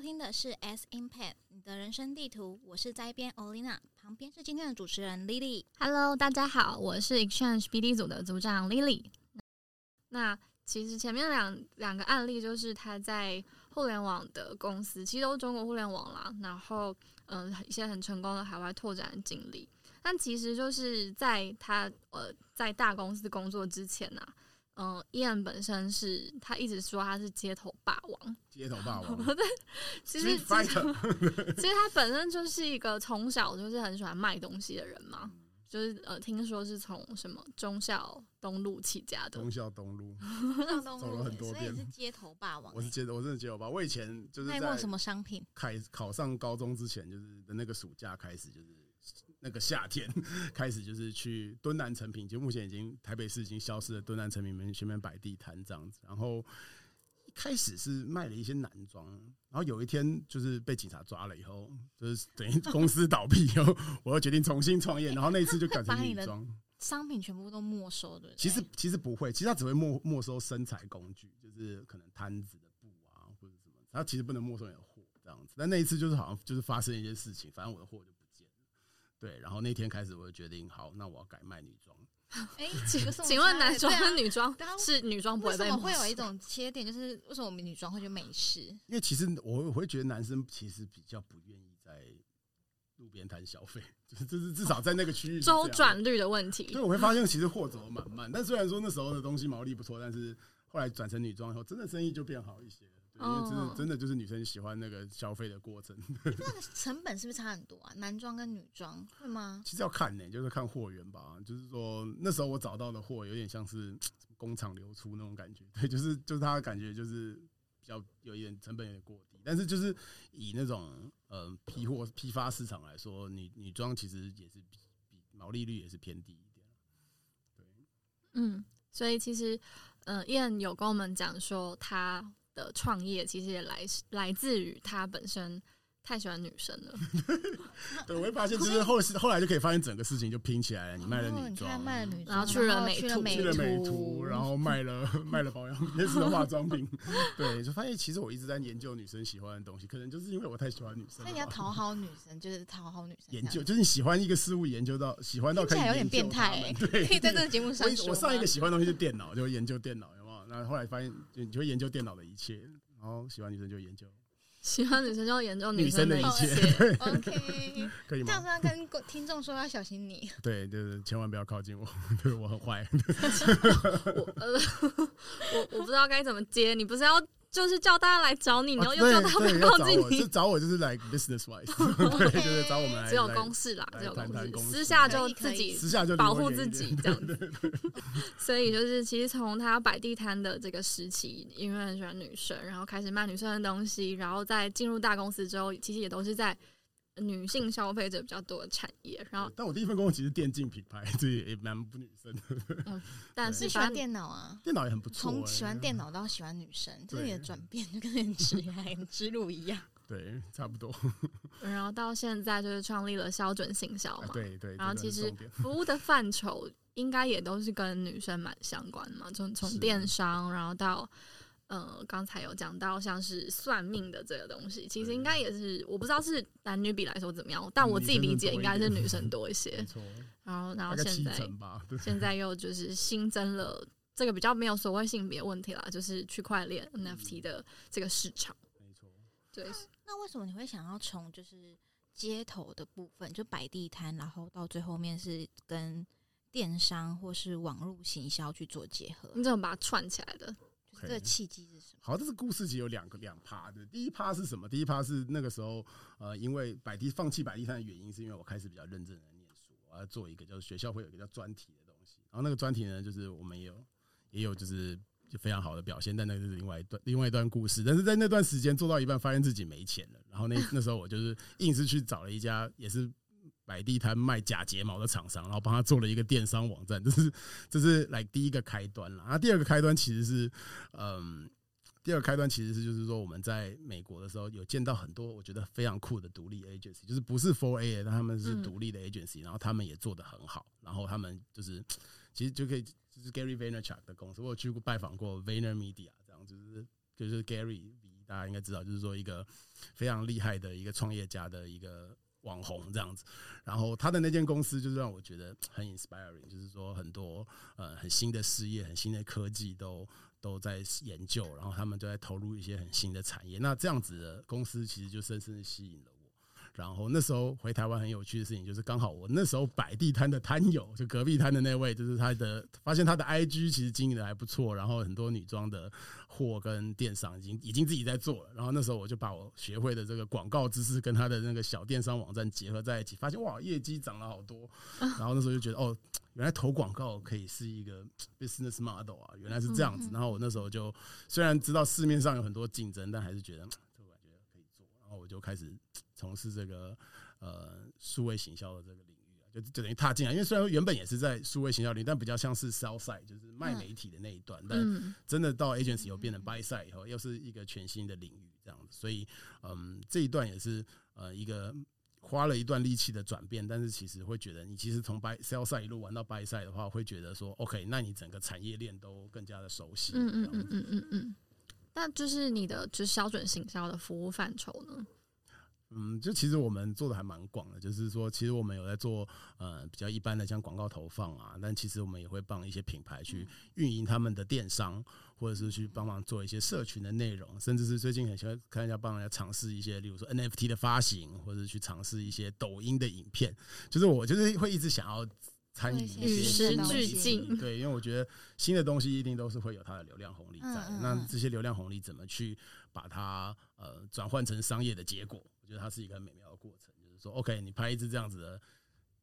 收听的是 S Impact 你的人生地图，我是摘编 Olina，旁边是今天的主持人 Lily。Hello，大家好，我是 Exchange BD 组的组长 Lily。那其实前面两两个案例就是他在互联网的公司，其实都是中国互联网啦，然后嗯、呃一些很成功的海外拓展经历。但其实就是在他呃在大公司工作之前啊，嗯、伊恩本身是他一直说他是街头霸王，街头霸王。其实其实 其实他本身就是一个从小就是很喜欢卖东西的人嘛，就是呃，听说是从什么忠孝东路起家的。忠，孝东路，上东走了很多所以遍是街头霸王、我是街头，我真的街头霸王。我以前就是在卖过什么商品？开考上高中之前，就是的那个暑假开始，就是那个夏天 开始，就是去敦南成品，就目前已经台北市已经消失的敦南成品门前面摆地摊这样子。然后一开始是卖了一些男装，然后有一天就是被警察抓了以后，就是等于公司倒闭以后，我又决定重新创业，然后那一次就改成 女装。商品全部都没收，的？其实其实不会，其实他只会没没收生财工具，就是可能摊子的布啊或者什么，他其实不能没收你的货这样子。但那一次就是好像就是发生一件事情，反正我的货就。对，然后那天开始我就决定，好，那我要改卖女装。哎，请请问男装跟女装是女装不为什么会有一种缺点？就是为什么我们女装会就没事？因为其实我我会觉得男生其实比较不愿意在路边摊消费，就是就是至少在那个区域周转率的问题对，？我会发现其实货走的蛮慢，但虽然说那时候的东西毛利不错，但是后来转成女装以后，真的生意就变好一些因为真的哦真的就是女生喜欢那个消费的过程。成本是不是差很多啊？男装跟女装会吗？其实要看呢、就是看货源吧。就是说那时候我找到的货有点像是 工厂流出那种感觉，对，就是就是它的感觉就是比较有一点成本有点过低，但是就是以那种呃批货批发市场来说，女女装其实也是比比毛利率也是偏低一点。对，嗯，所以其实，呃，伊恩有跟我们讲说，他的创业其实也来来自于他本身太喜欢女生了。对，我会发现就是 后后来就可以发现整个事情就拼起来了。你卖了女装，看卖了女装，然后去了美图去了美图图，然后卖了 卖了保养类似的化妆品，对，就发现其实我一直在研究女生喜欢的东西，可能就是因为我太喜欢女生。那你要讨好女生，就是讨好女生。研究，就是你喜欢一个事物，研究到喜欢到可以听起来有点变态欸对，可以在这个节目上说我我上一个喜欢的东西是电脑，就会研究电脑，然后后来发现，就你就会研究电脑的一切，然后喜欢女生就研究，喜欢女生就研究女生的一切切。OK，可以这样吗？子要跟听众说要小心你。对就是，千万不要靠近我，对我很坏。我呃，我我不知道该怎么接。你不是要就是叫大家来找你，你又哦又叫他们靠近你，找我就是来 business wise，对，就是找我们来，只有公事啦，只有公事，私下就自己私下就保护自己这样子。所以就是，其实从他摆地摊的这个时期，因为很喜欢女生，然后开始卖女生的东西，然后再进入大公司之后，其实也都是在女性消费者比较多的产业。然后，但我第一份工作其实电竞品牌，这也蛮不女生的，但是喜欢电脑啊，电脑也很不错、欸。从喜欢电脑到喜欢女生，这是你的转变，就跟你的职业之路一样。对，差不多。然后到现在就是创立了标准行销嘛。对对，然后其实服务的范畴应该也都是跟女生蛮相关嘛，从从电商，然后到呃刚才有讲到像是算命的这个东西，其实应该也是我不知道是男女比来说怎么样，但我自己理解应该是女生多一些没。错，然后然后现在现在又就是新增了这个比较没有所谓性别问题啦，就是区块链 NFT 的这个市场。没错。对，那为什么你会想要从就是街头的部分，就摆地摊，然后到最后面是跟电商或是网络行销去做结合？你怎么把它串起来的？就是这个契机是什么？好，这个故事其实有两个两趴的。第一趴是什么？第一趴是那个时候，呃，因为摆地放弃摆地摊的原因，是因为我开始比较认真的念书，我要做一个就是学校会有一个叫专题的东西。然后那个专题呢，就是我们也有也有就是就非常好的表现，但那个是另外一段另外一段故事。但是在那段时间做到一半，发现自己没钱了，然后那那时候我就是硬是去找了一家也是。摆地摊卖假睫毛的厂商，然后帮他做了一个电商网站，这是这是来第一个开端了。然后第二个开端其实是，嗯，第二个开端其实是就是说我们在美国的时候有见到很多我觉得非常酷的独立 agency，就是不是 Four A，但他们是嗯独立的 agency，、然后他们也做得很好，然后他们就是其实就可以就是 Gary Vaynerchuk 的公司，我有去过拜访过 Vayner Media，这样就是就是 Gary V 大家应该知道，就是说一个非常厉害的一个创业家的一个网红这样子。然后他的那间公司就是让我觉得 很 inspiring，就是说很多呃很新的事业、很新的科技都都在研究，然后他们都在投入一些很新的产业。那这样子的公司其实就深深的吸引了我。然后那时候回台湾很有趣的事情，就是刚好我那时候摆地摊的摊友，就隔壁摊的那位，就是他的发现他的 IG 其实经营的还不错，然后很多女装的货跟电商已经已经自己在做了。然后那时候我就把我学会的这个广告知识跟他的那个小电商网站结合在一起，发现哇，业绩涨了好多。然后那时候就觉得哦，原来投广告可以是一个 business model 啊，原来是这样子。然后我那时候就虽然知道市面上有很多竞争，但还是觉得这个感觉可以做。然后我就开始。从事这个呃数位行销的这个领域啊，就就等于踏进来。因为虽然原本也是在数位行销领域，但比较像是 sell side，就是卖媒体的那一段。但真的到 agency 又变成 buy side 以后，又是一个全新的领域这样子。所以嗯，这一段也是呃一个花了一段力气的转变。但是其实会觉得，你其实从 buy sell side 一路玩到 buy side 的话，会觉得说 OK，那你整个产业链都更加的熟悉。嗯嗯嗯嗯嗯嗯。那就是你的就是标准行销的服务范畴呢？嗯，就其实我们做的还蛮广的，就是说，其实我们有在做呃比较一般的像广告投放啊，但其实我们也会帮一些品牌去运营他们的电商，或者是去帮忙做一些社群的内容，甚至是最近很喜欢看一下帮人家尝试一些，例如说 NFT 的发行，或者去尝试一些抖音的影片，就是我就是会一直想要参与与时俱进，对，因为我觉得新的东西一定都是会有它的流量红利在，那这些流量红利怎么去把它呃转换成商业的结果？我觉得它是一个很美妙的过程，就是说，OK，你拍一支这样子的，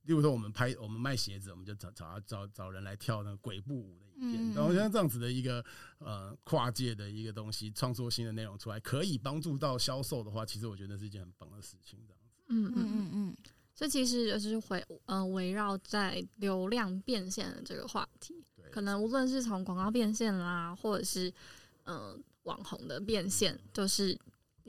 例如说我们拍我们卖鞋子，我们就找找找找人来跳那个鬼步舞的影片，然后像这样子的一个呃跨界的一个东西，创作新的内容出来，可以帮助到销售的话，其实我觉得是一件很棒的事情。这样子，嗯嗯。嗯嗯，这其实就是围呃围绕在流量变现的这个话题，可能无论是从广告变现啦，或者是嗯网红的变现，都是。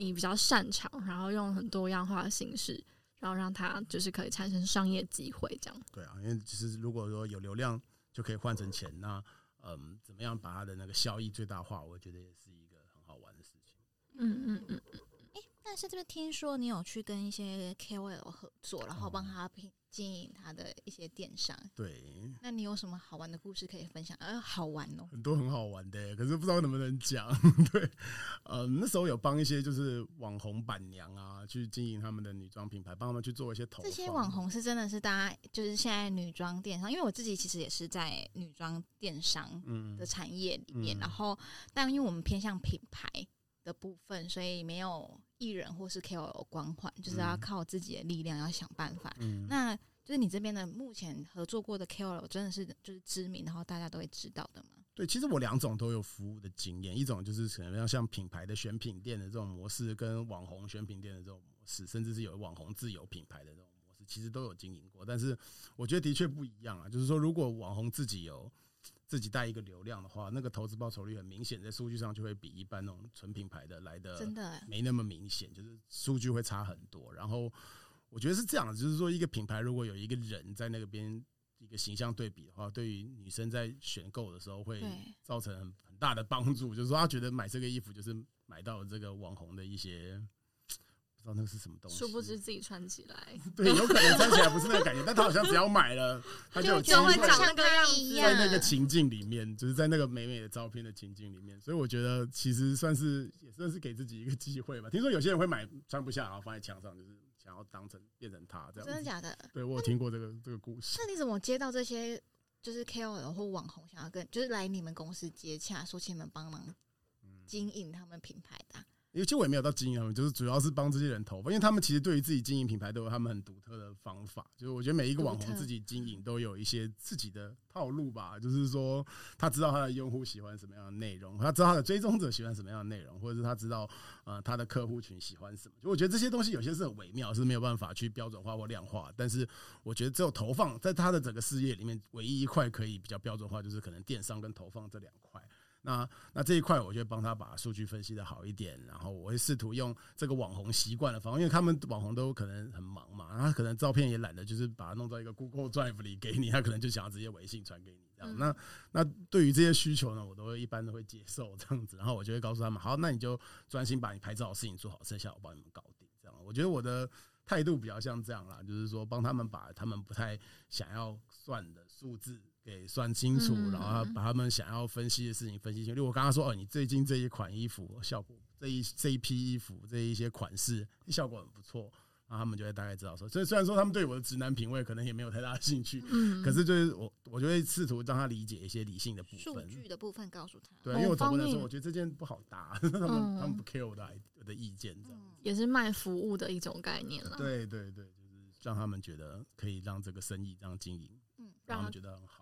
你比较擅长，然后用很多样化的形式，然后让它就是可以产生商业机会，这样。对啊，因为其实如果说有流量就可以换成钱，那嗯，怎么样把它的那个效益最大化？我觉得也是一个很好玩的事情。嗯嗯嗯嗯。哎，但是这边听说你有去跟一些 KOL 合作，然后帮他拼。经营他的一些电商，对，那你有什么好玩的故事可以分享？呃，好玩哦，很多很好玩的，可是不知道能不能讲。对，呃，那时候有帮一些就是网红板娘啊，去经营他们的女装品牌，帮他们去做一些投。这些网红是真的是大家就是现在女装电商，因为我自己其实也是在女装电商的产业里面，然后但因为我们偏向品牌的部分，所以没有。艺人或是 KOL 光环，就是要靠自己的力量，要想办法。嗯那就是你这边的目前合作过的 KOL，真的是就是知名，然后大家都会知道的吗？对，其实我两种都有服务的经验，一种就是可能像品牌的选品店的这种模式，跟网红选品店的这种模式，甚至是有网红自有品牌的这种模式，其实都有经营过。但是我觉得的确不一样啊，就是说如果网红自己有。自己带一个流量的话，那个投资报酬率很明显，在数据上就会比一般那种纯品牌的来的真的没那么明显，就是数据会差很多。然后我觉得是这样，就是说一个品牌如果有一个人在那个边一个形象对比的话，对于女生在选购的时候会造成很很大的帮助。就是说，她觉得买这个衣服就是买到了这个网红的一些。不知道那个是什么东西，殊不知自己穿起来，对，有可能穿起来不是那个感觉，但他好像只要买了，他就就会长那个样子，在那个情境里面，就是在那个美美的照片的情境里面，所以我觉得其实算是也算是给自己一个机会吧。听说有些人会买穿不下，然后放在墙上，就是想要当成变成他这样。真的假的？对我有听过这个这个故事。那你怎么接到这些就是 KOL 或网红想要跟就是来你们公司接洽，说请你们帮忙经营他们品牌的？因为其实我也没有到经营他们，就是主要是帮这些人投放，因为他们其实对于自己经营品牌都有他们很独特的方法。就是我觉得每一个网红自己经营都有一些自己的套路吧，就是说他知道他的用户喜欢什么样的内容，他知道他的追踪者喜欢什么样的内容，或者是他知道呃他的客户群喜欢什么。就我觉得这些东西有些是很微妙，是没有办法去标准化或量化。但是我觉得只有投放在他的整个事业里面，唯一一块可以比较标准化，就是可能电商跟投放这两块。那那这一块，我就帮他把数据分析的好一点，然后我会试图用这个网红习惯的方法，因为他们网红都可能很忙嘛，他可能照片也懒得就是把它弄到一个 Google Drive 里给你，他可能就想要直接微信传给你。这样。那那对于这些需求呢，我都会一般都会接受这样子，然后我就会告诉他们，好，那你就专心把你拍照的事情做好，剩下我帮你们搞定。这样，我觉得我的态度比较像这样啦，就是说帮他们把他们不太想要算的数字。给算清楚，然后把他们想要分析的事情分析清楚。我刚刚说哦，你最近这一款衣服效果，这一这一批衣服这一些款式效果很不错，然后他们就会大概知道说。所以虽然说他们对我的直男品味可能也没有太大的兴趣，嗯，可是就是我我就会试图让他理解一些理性的部分，数据的部分告诉他。对，因为我总不能说我觉得这件不好搭，他们他们不 care 我的我的意见，这样也是卖服务的一种概念了。对对对，就是让他们觉得可以让这个生意这样经营，嗯，让他们觉得很好。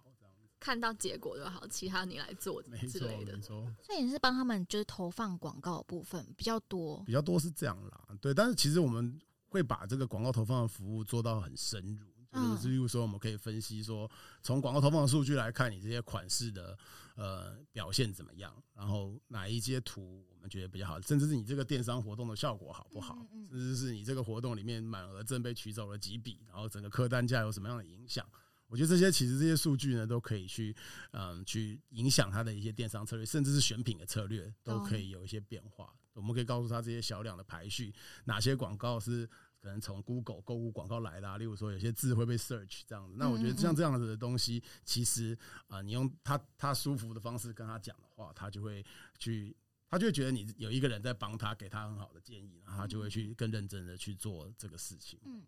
看到结果就好，其他你来做之类的。没错，所以你是帮他们就是投放广告部分比较多，比较多是这样啦。对，但是其实我们会把这个广告投放的服务做到很深入，就是例如说我们可以分析说，从广告投放的数据来看，你这些款式的呃表现怎么样，然后哪一些图我们觉得比较好，甚至是你这个电商活动的效果好不好，甚至是你这个活动里面满额赠被取走了几笔，然后整个客单价有什么样的影响。我觉得这些其实这些数据呢，都可以去嗯去影响他的一些电商策略，甚至是选品的策略，都可以有一些变化。我们可以告诉他这些小量的排序，哪些广告是可能从 Google 购物广告来的，例如说有些字会被 search 这样子。那我觉得像这样子的东西，其实啊，你用他他舒服的方式跟他讲的话，他就会去，他就会觉得你有一个人在帮他，给他很好的建议，然后他就会去更认真的去做这个事情。嗯。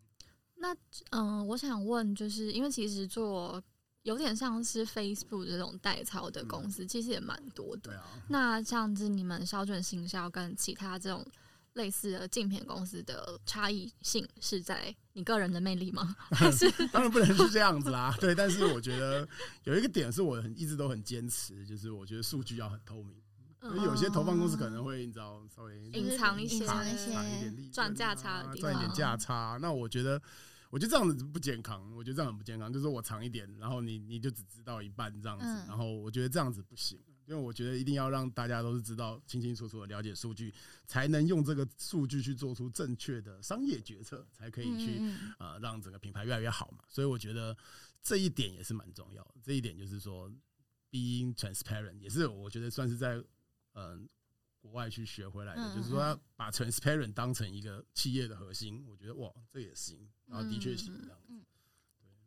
那嗯，我想问，就是因为其实做有点像是 Facebook 这种代操的公司，其实也蛮多的。那这样子，你们烧准行销跟其他这种类似的竞品公司的差异性是在你个人的魅力吗？还是当然不能是这样子啦。对，但是我觉得有一个点是我很一直都很坚持，就是我觉得数据要很透明。有些投放公司可能会你知道稍微隐藏一些藏一些赚价差的地方，赚一点价差。那我觉得。我觉得这样子不健康，我觉得这样很不健康。就是我长一点，然后你你就只知道一半这样子，然后我觉得这样子不行，因为我觉得一定要让大家都是知道清清楚楚的了解数据，才能用这个数据去做出正确的商业决策，才可以去呃让整个品牌越来越好嘛。所以我觉得这一点也是蛮重要的。这一点就是说，being transparent 也是我觉得算是在嗯。国外去学回来的，就是说把 transparent 当成一个企业的核心，我觉得哇，这也行，然后的确是这样子。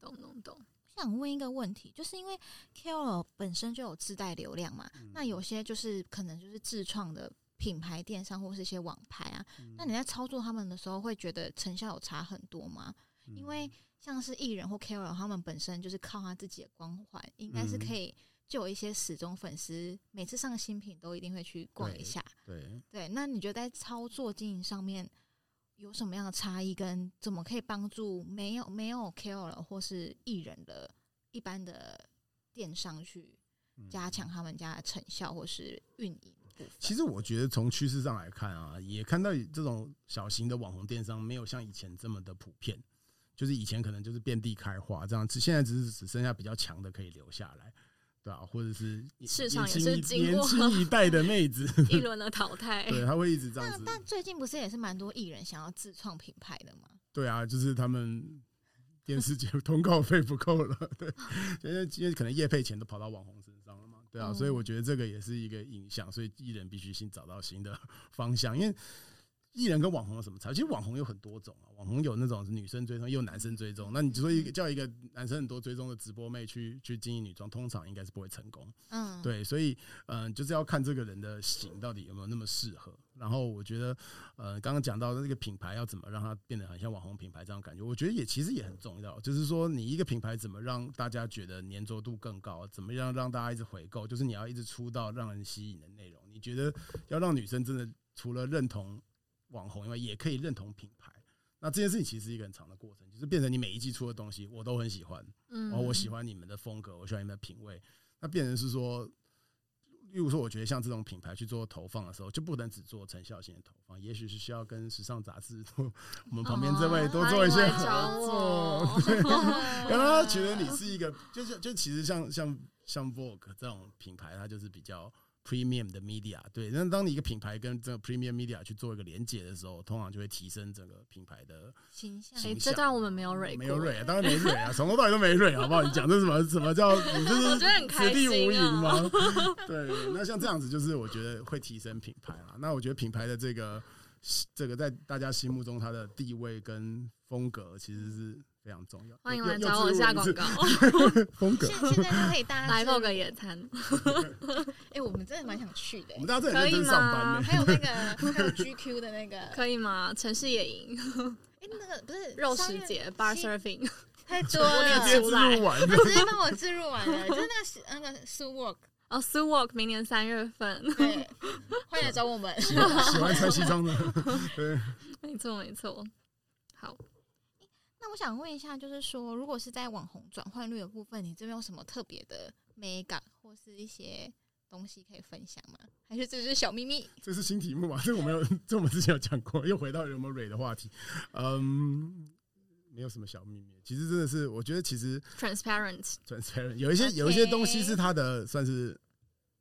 懂懂懂。想问一个问题，就是因为 KOL 本身就有自带流量嘛，那有些就是可能就是自创的品牌电商或是一些网拍啊，那你在操作他们的时候，会觉得成效有差很多吗？因为像是艺人或 KOL，他们本身就是靠他自己的光环，应该是可以。就有一些始终粉丝，每次上新品都一定会去逛一下。对对，那你觉得在操作经营上面有什么样的差异？跟怎么可以帮助没有没有 KOL 或是艺人的一般的电商去加强他们家的成效或是运营？其实我觉得从趋势上来看啊，也看到这种小型的网红电商没有像以前这么的普遍。就是以前可能就是遍地开花这样，子现在只是只剩下比较强的可以留下来。对啊，或者是市场也是经过年轻一代的妹子 一轮的淘汰，对，他会一直这样子。但最近不是也是蛮多艺人想要自创品牌的吗？对啊，就是他们电视节目通告费不够了，对，因为因为可能业配钱都跑到网红身上了嘛，对啊，所以我觉得这个也是一个影响，所以艺人必须先找到新的方向，因为。艺人跟网红有什么差？其实网红有很多种啊，网红有那种女生追踪，也有男生追踪。那你说一个叫一个男生很多追踪的直播妹去去经营女装，通常应该是不会成功。嗯，对，所以嗯，就是要看这个人的型到底有没有那么适合。然后我觉得，呃，刚刚讲到的这个品牌要怎么让它变得很像网红品牌这样感觉，我觉得也其实也很重要。就是说，你一个品牌怎么让大家觉得粘着度更高，怎么样让大家一直回购，就是你要一直出到让人吸引的内容。你觉得要让女生真的除了认同。网红因为也可以认同品牌，那这件事情其实是一个很长的过程，就是变成你每一季出的东西我都很喜欢，嗯，然后我喜欢你们的风格，我喜欢你们的品味，那变成是说，例如说，我觉得像这种品牌去做投放的时候，就不能只做成效性的投放，也许是需要跟时尚杂志，我们旁边这位多做一些合作，对，让他觉得你是一个，就是就其实像像像 Vogue 这种品牌，它就是比较。Premium 的 media，对，那当你一个品牌跟这个 premium media 去做一个连接的时候，通常就会提升整个品牌的形象。哎，这段我们没有蕊，没有蕊啊，当然没蕊啊，从头到尾都没蕊，好不好？你讲这什么什么叫 你这是此地无银吗？对，那像这样子就是我觉得会提升品牌啦。那我觉得品牌的这个这个在大家心目中它的地位跟风格其实是。非常重要，欢迎来找我下广告。风格 现现在就可以大家 来报个野餐。哎，我们真的蛮想去的。我们大家可以吗？还有那个还有 GQ 的那个，可以吗？城市野营。哎，那个不是肉食节 bar surfing，太多了，直接自入完，直接帮我自入完了。就是那个那个 Su Walk 哦，Su Walk 明年三月份，对，欢迎来找我们。喜欢穿西装的，对，没错没错。好。那我想问一下，就是说，如果是在网红转换率的部分，你这边有什么特别的美感，或是一些东西可以分享吗？还是这是小秘密？这是新题目嘛？这我们有，这我们之前有讲过，又回到有没有蕊的话题。嗯，没有什么小秘密。其实真的是，我觉得其实 transparent，transparent，有一些有一些东西是它的，算是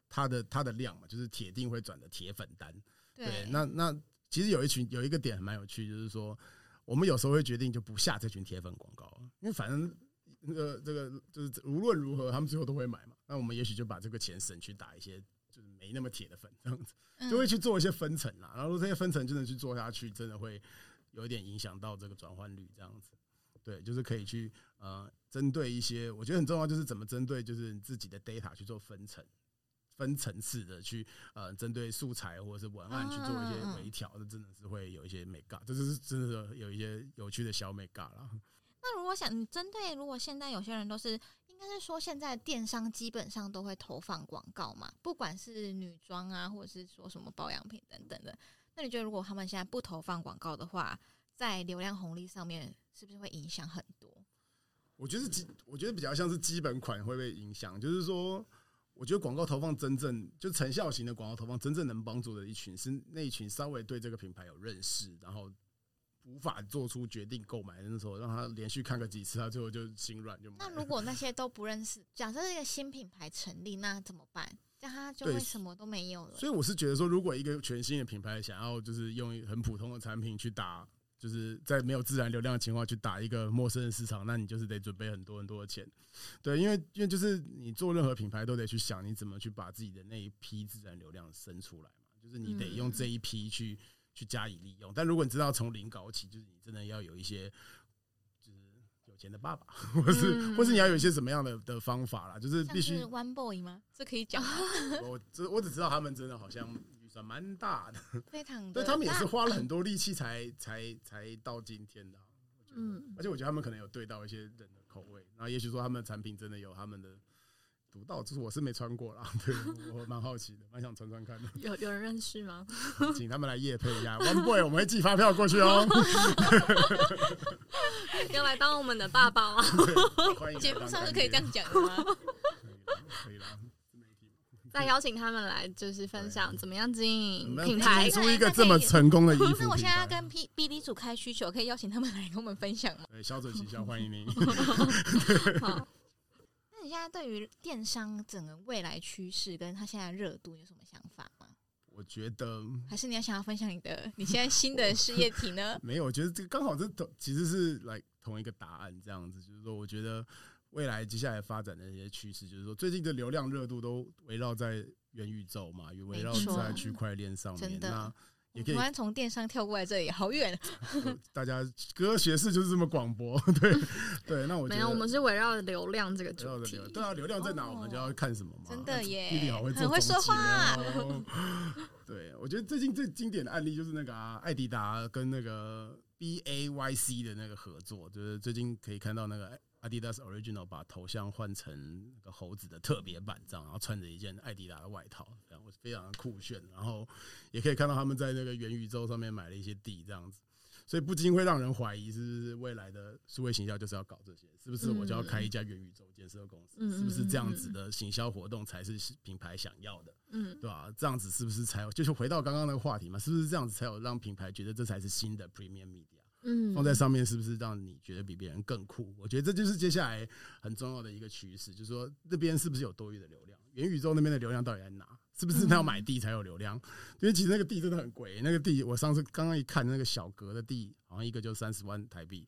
它的它的量嘛，就是铁定会转的铁粉单。对，那那其实有一群有一个点蛮有趣，就是说。我们有时候会决定就不下这群铁粉广告，因为反正那个这个就是无论如何，他们最后都会买嘛。那我们也许就把这个钱省去打一些就是没那么铁的粉，这样子 就会去做一些分层啦。然后这些分层真的去做下去，真的会有一点影响到这个转换率，这样子。对，就是可以去呃针对一些我觉得很重要，就是怎么针对就是自己的 data 去做分层。分层次的去呃，针对素材或者是文案去做一些微调，这真的是会有一些美感，这就是真的有一些有趣的小美感啦。那如果想针对，如果现在有些人都是，应该是说现在电商基本上都会投放广告嘛，不管是女装啊，或者是说什么保养品等等的。那你觉得如果他们现在不投放广告的话，在流量红利上面是不是会影响很多？我觉得基，我觉得比较像是基本款会被影响，就是说。我觉得广告投放真正就成效型的广告投放，真正能帮助的一群是那一群稍微对这个品牌有认识，然后无法做出决定购买的时候，让他连续看个几次，他最后就心软就买。那如果那些都不认识，假设一个新品牌成立，那怎么办？这样他就会什么都没有了。所以我是觉得说，如果一个全新的品牌想要就是用很普通的产品去打。就是在没有自然流量的情况去打一个陌生的市场，那你就是得准备很多很多的钱，对，因为因为就是你做任何品牌都得去想你怎么去把自己的那一批自然流量生出来嘛，就是你得用这一批去去加以利用。但如果你知道从零搞起，就是你真的要有一些就是有钱的爸爸，或是或是你要有一些什么样的的方法啦，就是必须 One Boy 吗？这可以讲。我只我只知道他们真的好像。算蛮大的，非常对他们也是花了很多力气才才才到今天的。嗯，而且我觉得他们可能有对到一些人的口味，然后也许说他们的产品真的有他们的独到，就是我是没穿过啦，对我蛮好奇的，蛮想穿穿看的。有有人认识吗？请他们来夜配一下，One Boy，我们会寄发票过去哦。要来当我们的爸爸吗？节目上是可以这样讲的吗？可以啦。再邀请他们来，就是分享怎么样经营品牌，出一个这么成功的衣服。那我现在要跟 P B D 组开需求，可以邀请他们来跟我们分享吗？对，小嘴形象欢迎您。好，那你现在对于电商整个未来趋势跟它现在热度有什么想法吗？我觉得，还是你要想要分享你的你现在新的事业体呢？没有，我觉得这个刚好这同其实是来同一个答案，这样子就是说，我觉得。未来接下来发展的一些趋势，就是说最近的流量热度都围绕在元宇宙嘛，也围绕在区块链上面。那也可以从电商跳过来这里，好远。大家科学式就是这么广博，对对。那我没有，我们是围绕流量这个主题。对啊，流量在哪，我们就要看什么嘛。真的耶，弟弟好会很会说话。对，我觉得最近最经典的案例就是那个啊，艾迪达跟那个 B A Y C 的那个合作，就是最近可以看到那个。Adidas Original 把头像换成那个猴子的特别版，这样，然后穿着一件艾迪达的外套，这样非常的酷炫。然后也可以看到他们在那个元宇宙上面买了一些地，这样子，所以不禁会让人怀疑，是不是未来的数位行销就是要搞这些？是不是我就要开一家元宇宙建设公司？是不是这样子的行销活动才是品牌想要的？嗯，对吧？这样子是不是才有？就是回到刚刚那个话题嘛？是不是这样子才有让品牌觉得这才是新的 Premium Media？嗯，放在上面是不是让你觉得比别人更酷？我觉得这就是接下来很重要的一个趋势，就是说那边是不是有多余的流量？元宇宙那边的流量到底在哪？是不是他要买地才有流量？因为其实那个地真的很贵，那个地我上次刚刚一看，那个小格的地好像一个就三十万台币，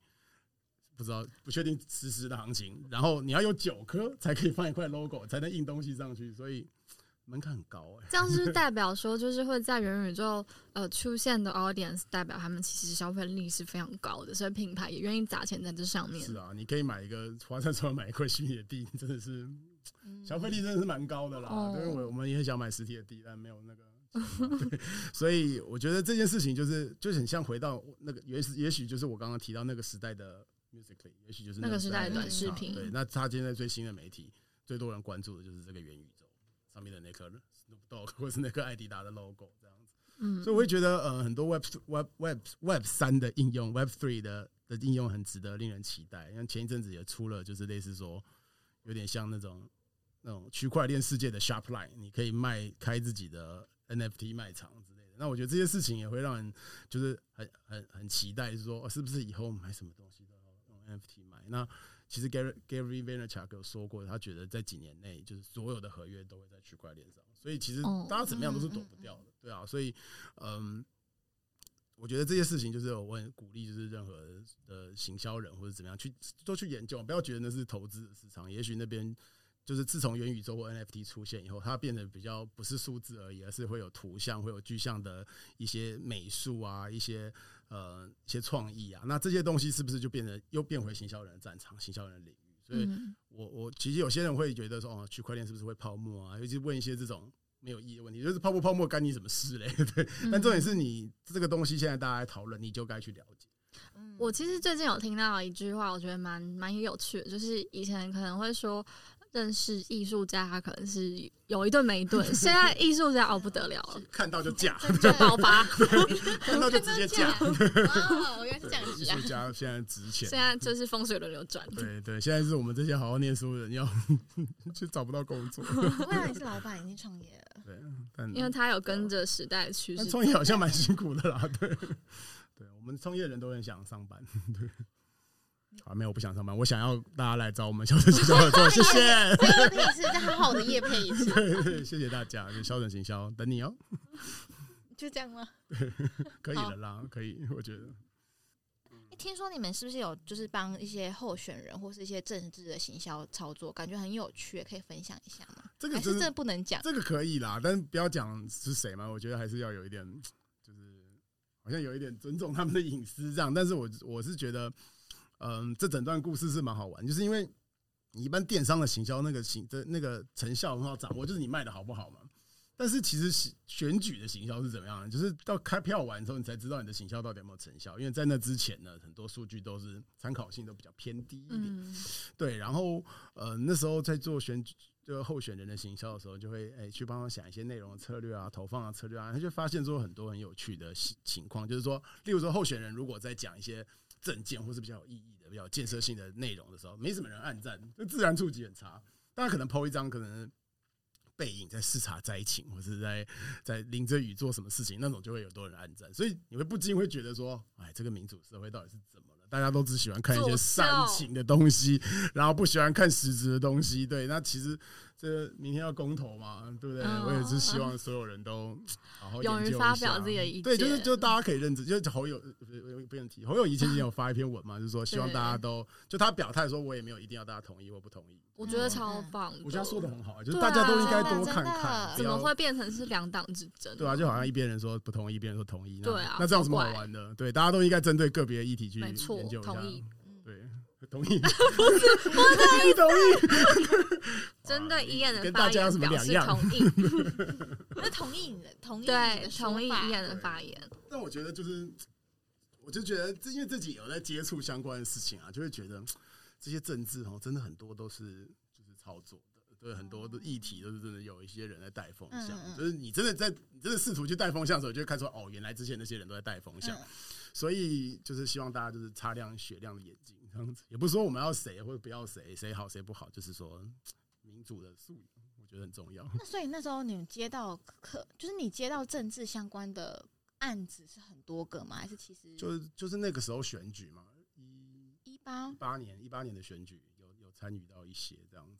不知道不确定实时的行情。然后你要有九颗才可以放一块 logo，才能印东西上去，所以门槛很高哎。这样是代表说，就是会在元宇宙呃出现的 audience，代表他们其实消费力是非常高的，所以品牌也愿意砸钱在这上面。是啊，你可以买一个花在手买一块虚拟的地，真的是。消费力真的是蛮高的啦，因为我我们也很想买实体的地，但没有那个，对，所以我觉得这件事情就是就很像回到那个，也许也许就是我刚刚提到那个时代的 musically，也许就是那个时代的短视频。对，那他现在最新的媒体，最多人关注的就是这个元宇宙上面的那颗 Snoop Dogg 或是那个艾迪达的 logo 这样子。嗯，所以我会觉得呃，很多 Web Web Web Web 三的应用，Web three 的的应用很值得令人期待。因为前一阵子也出了，就是类似说有点像那种。那种区块链世界的 Shopline，你可以卖开自己的 NFT 卖场之类的。那我觉得这些事情也会让人就是很很很期待，是说是不是以后买什么东西都要用 NFT 买？那其实 Gary Gary Vaynerchuk 有说过，他觉得在几年内，就是所有的合约都会在区块链上。所以其实大家怎么样都是躲不掉的，对啊。所以嗯，我觉得这些事情就是我很鼓励，就是任何的行销人或者怎么样去都去研究，不要觉得那是投资的市场，也许那边。就是自从元宇宙或 NFT 出现以后，它变得比较不是数字而已，而是会有图像、会有具象的一些美术啊，一些呃一些创意啊。那这些东西是不是就变得又变回行销人的战场、行销人的领域？所以，我我其实有些人会觉得说，哦，区块链是不是会泡沫啊？尤其问一些这种没有意义的问题，就是泡不泡沫干你什么事嘞？对。但重点是你这个东西现在大家在讨论，你就该去了解。我其实最近有听到一句话，我觉得蛮蛮有趣的，就是以前可能会说。认识艺术家，他可能是有一顿没一顿。现在艺术家哦不得了了，看到就嫁，就爆发，看到就直接嫁。哦，原来是这样子。艺术家现在值钱，现在就是风水轮流转。对对，现在是我们这些好好念书的人要就找不到工作。未来你是老板，已经创业了。对，因为他有跟着时代趋势。创业好像蛮辛苦的啦，对。对我们创业人都很想上班，对。啊，没有，我不想上班，我想要大家来找我们销售行销合作，谢谢。这个是在好好的夜配一次，对，谢谢大家，就销售行销等你哦。就这样吗？对，可以了啦，可以，我觉得。听说你们是不是有就是帮一些候选人或是一些政治的行销操作，感觉很有趣，可以分享一下吗？这个是这不能讲，这个可以啦，但是不要讲是谁嘛，我觉得还是要有一点，就是好像有一点尊重他们的隐私这样，但是我我是觉得。嗯，这整段故事是蛮好玩，就是因为你一般电商的行销那个行的那个成效很好掌握，就是你卖的好不好嘛。但是其实选举的行销是怎么样的？就是到开票完之后，你才知道你的行销到底有没有成效。因为在那之前呢，很多数据都是参考性都比较偏低一点。对，然后呃那时候在做选举就候选人的行销的时候，就会哎去帮他想一些内容的策略啊、投放的策略啊，他就发现说很多很有趣的情况，就是说，例如说候选人如果在讲一些。证件或是比较有意义的、比较建设性的内容的时候，没什么人按赞，就自然触及很差。大家可能抛一张可能背影在视察灾情，或是在在淋着雨做什么事情，那种就会有多人按赞，所以你会不禁会觉得说，哎，这个民主社会到底是怎么了？大家都只喜欢看一些煽情的东西，然后不喜欢看实质的东西。对，那其实。这明天要公投嘛，对不对？我也是希望所有人都好好勇于发表自己的意见。对，就是就大家可以认知，就是侯友不不用提，侯友谊前天有发一篇文嘛，就是说希望大家都就他表态说，我也没有一定要大家同意或不同意。我觉得超棒，我觉得说的很好，就是大家都应该多看看，怎么会变成是两党之争？对啊，就好像一边人说不同意，一边人说同意，对啊，那这样有什么好玩的？对，大家都应该针对个别议题去研究一下。同意，不是不 同意，同意。针对伊恩的发言表示同意，那同意的同意对同意伊恩的发言。但我觉得就是，我就觉得，因为自己有在接触相关的事情啊，就会觉得这些政治哦，真的很多都是就是操作的，对很多的议题都是真的有一些人在带风向。就是你真的在你真的试图去带风向的时候，就会看出哦，原来之前那些人都在带风向。所以就是希望大家就是擦亮雪亮的眼睛。这样子也不是说我们要谁或者不要谁，谁好谁不好，就是说民主的素养，我觉得很重要。那所以那时候你们接到可，就是你接到政治相关的案子是很多个吗？还是其实就是就是那个时候选举嘛，一一八八年一八年的选举有有参与到一些这样子，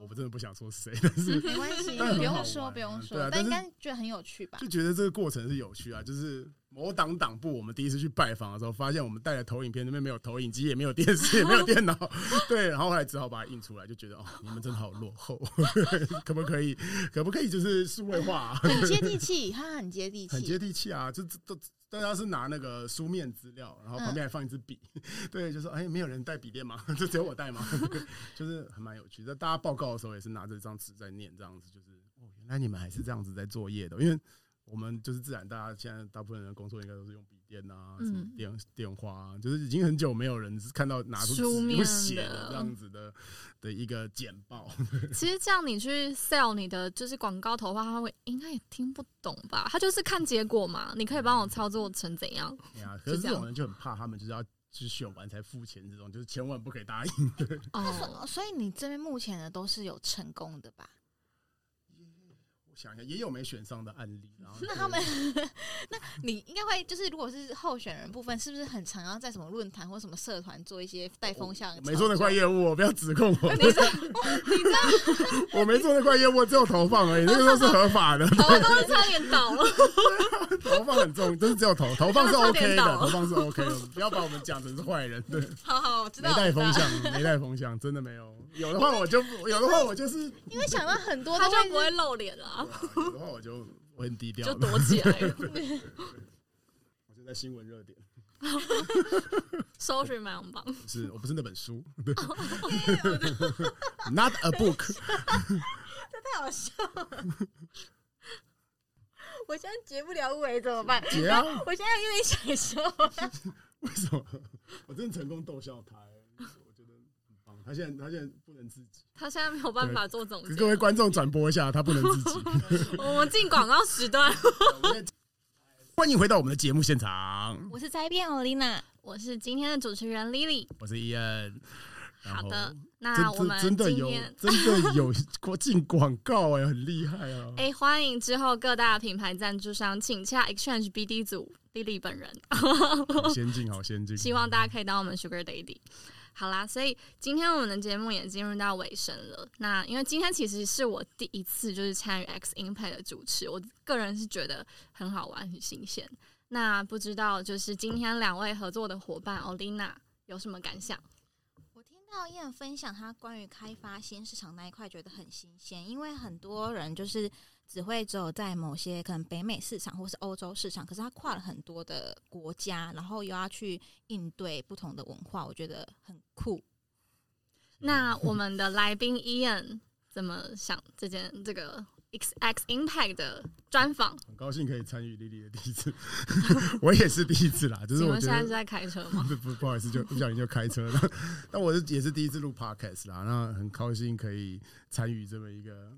我不真的不想说谁，但是没关系，不用说，不用说，但应该觉得很有趣吧就？觉得这个过程是有趣啊。就是某党党部，我们第一次去拜访的时候，发现我们带的投影片那边没有投影机，也没有电视，也没有电脑，对，然后后来只好把它印出来，就觉得哦，你们真的好落后，可不可以？可不可以就是数位化、啊？很接地气，它很接地气，很接地气啊！这这都大家是拿那个书面资料，然后旁边还放一支笔，对，就说哎，没有人带笔电吗？就只有我带吗？就是还蛮有趣的。大家报告的时候也是拿着一张纸在念，这样子就是哦，原来你们还是这样子在作业的，因为。我们就是自然，大家现在大部分人的工作应该都是用笔电啊，什么嗯电电话啊，就是已经很久没有人是看到拿出纸书写的的这样子的的一个简报。其实这样你去 sell 你的就是广告投放，他会应该也听不懂吧？他就是看结果嘛，你可以帮我操作成怎样？对呀，可是就这种人就很怕，他们就是要去选完才付钱，这种就是千万不可以答应。哦，所以你这边目前的都是有成功的吧？我想一下，也有没选上的案例。然后 那他们，那你应该会就是，如果是候选人部分，是不是很常要在什么论坛或什么社团做一些带风向？没做那块业务，不要指控我。你这我没做那块业务，只有投放而已，那个都是合法的。我刚刚差点倒了。投放很重，就是只有投投放是 OK 的，投放是 OK 的，不要把我们讲成是坏人。对，好好，我知道没带风我知道向，没带风向，真的没有。有的话我就有的话我就是，因为想到很多他就不会露脸了，有的话我就我很低调就，躲起来了，我就在新闻热点。搜寻排行榜。不是，我不是那本书对，Not a book 这。太好笑了。我现在结不了尾怎么办？结啊！我现在有点想说，为什么？我真的成功逗笑他。他现在他现在不能自己，他现在没有办法做总结。各位观众转播一下，他不能自己。我们进广告时段，欢迎回到我们的节目现场，我是灾变欧丽娜，我是今天的主持人 Lily。我是伊恩。好的，那我们真真的有今天真的有过进广告哎、很厉害啊！哎、欢迎之后各大品牌赞助商请洽 Exchange BD 组 Lily 本人，好先进，好先进。希望大家可以当我们 Sugar Daddy。好啦，所以今天我们的节目也进入到尾声了。那因为今天其实是我第一次就是参与 X Impact 的主持，我个人是觉得很好玩、很新鲜。那不知道就是今天两位合作的伙伴 Olina 有什么感想？我听到燕分享他关于开发新市场那一块，觉得很新鲜，因为很多人就是只会只有在某些可能北美市场或是欧洲市场，可是它跨了很多的国家，然后又要去应对不同的文化，我觉得很酷。那我们的来宾 Ian 怎么想这件这个 X X Impact 的专访？很高兴可以参与丽丽的第一次，我也是第一次啦，就是请我觉得。问现在是在开车吗？不不不好意思，就不小心就开车了。那我是也是第一次录 podcast 啦，那很高兴可以参与这么一个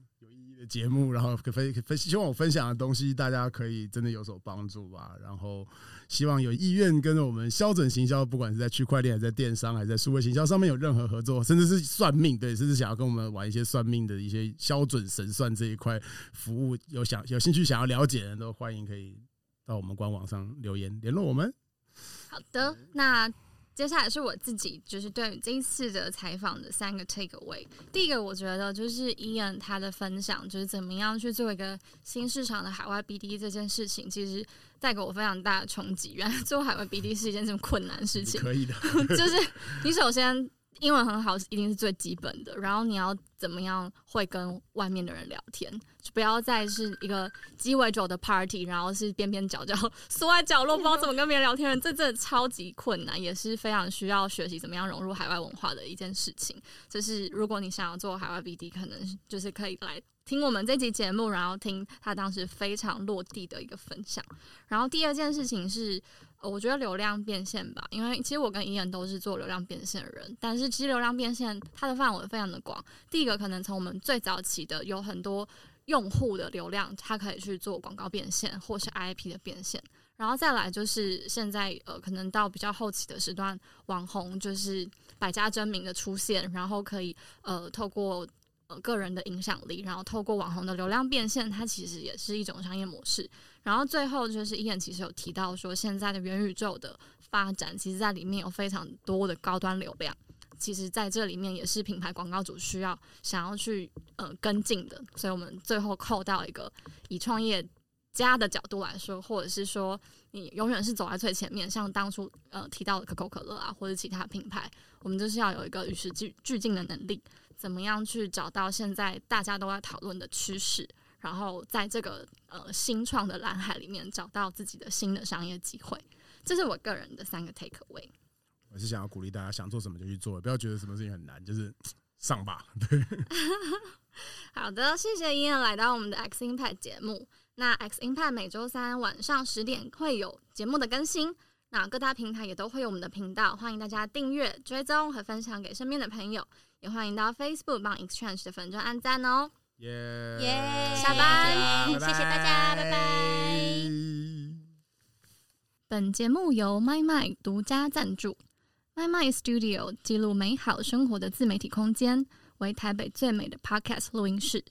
节目，然后可分分希望我分享的东西大家可以真的有所帮助吧。然后希望有意愿跟我们标准行销，不管是在区块链、还在电商、还在数位行销上面有任何合作，甚至是算命，对，甚至想要跟我们玩一些算命的一些标准神算这一块服务，有想有兴趣想要了解的都欢迎可以到我们官网上留言联络我们。好的，那接下来是我自己就是对于这一次的采访的三个 take away。第一个，我觉得就是 Ian 他的分享，就是怎么样去做一个新市场的海外 BD 这件事情，其实带给我非常大的冲击。原来做海外 BD 是一件这么困难的事情。可以的，就是你首先英文很好是，一定是最基本的，然后你要怎么样会跟外面的人聊天，就不要再是一个鸡尾酒的 party，然后是边边角角缩在角落，不知道怎么跟别人聊天，这真的超级困难，也是非常需要学习怎么样融入海外文化的一件事情。就是如果你想要做海外 BD，可能就是可以来。听我们这集节目，然后听他当时非常落地的一个分享。然后第二件事情是，呃，我觉得流量变现吧，因为其实我跟伊恩都是做流量变现的人，但是其实流量变现它的范围非常的广。第一个可能从我们最早期的有很多用户的流量，它可以去做广告变现或是 IP 的变现，然后再来就是现在呃，可能到比较后期的时段，网红就是百家争鸣的出现，然后可以呃透过。呃，个人的影响力，然后透过网红的流量变现，它其实也是一种商业模式。然后最后就是伊恩其实有提到说，现在的元宇宙的发展，其实在里面有非常多的高端流量。其实在这里面也是品牌广告主需要想要去呃跟进的，所以我们最后扣到一个以创业家的角度来说，或者是说你永远是走在最前面，像当初呃提到的可口可乐啊，或者其他品牌，我们就是要有一个与时俱俱进的能力，怎么样去找到现在大家都在讨论的趋势，然后在这个呃新创的蓝海里面找到自己的新的商业机会，这是我个人的三个 take away。我是想要鼓励大家，想做什么就去做，不要觉得什么事情很难，就是 上吧。对，好的，谢谢伊恩来到我们的 X Impact 节目。那 X Impact 每周三晚上十点会有节目的更新，那各大平台也都会有我们的频道，欢迎大家订阅、追踪和分享给身边的朋友，也欢迎到 Facebook 帮 Exchange 的粉砖按赞哦。耶耶，下班谢谢大家，拜拜。本节目由 My My 独家赞助。My My Studio 记录美好生活的自媒体空间，为台北最美的 Podcast 录音室。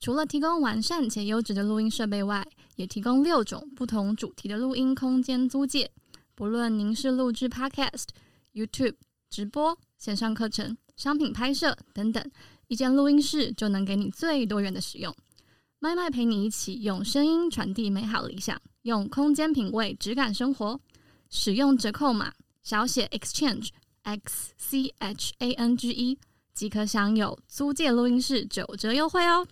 除了提供完善且优质的录音设备外，也提供六种不同主题的录音空间租借。不论您是录制 Podcast、YouTube 直播、线上课程、商品拍摄等等，一间录音室就能给你最多元的使用。麦麦陪你一起用声音传递美好理想，用空间品味质感生活。使用折扣码。小写 exchange x c h a n g e 即可享有租借录音室九折优惠哦。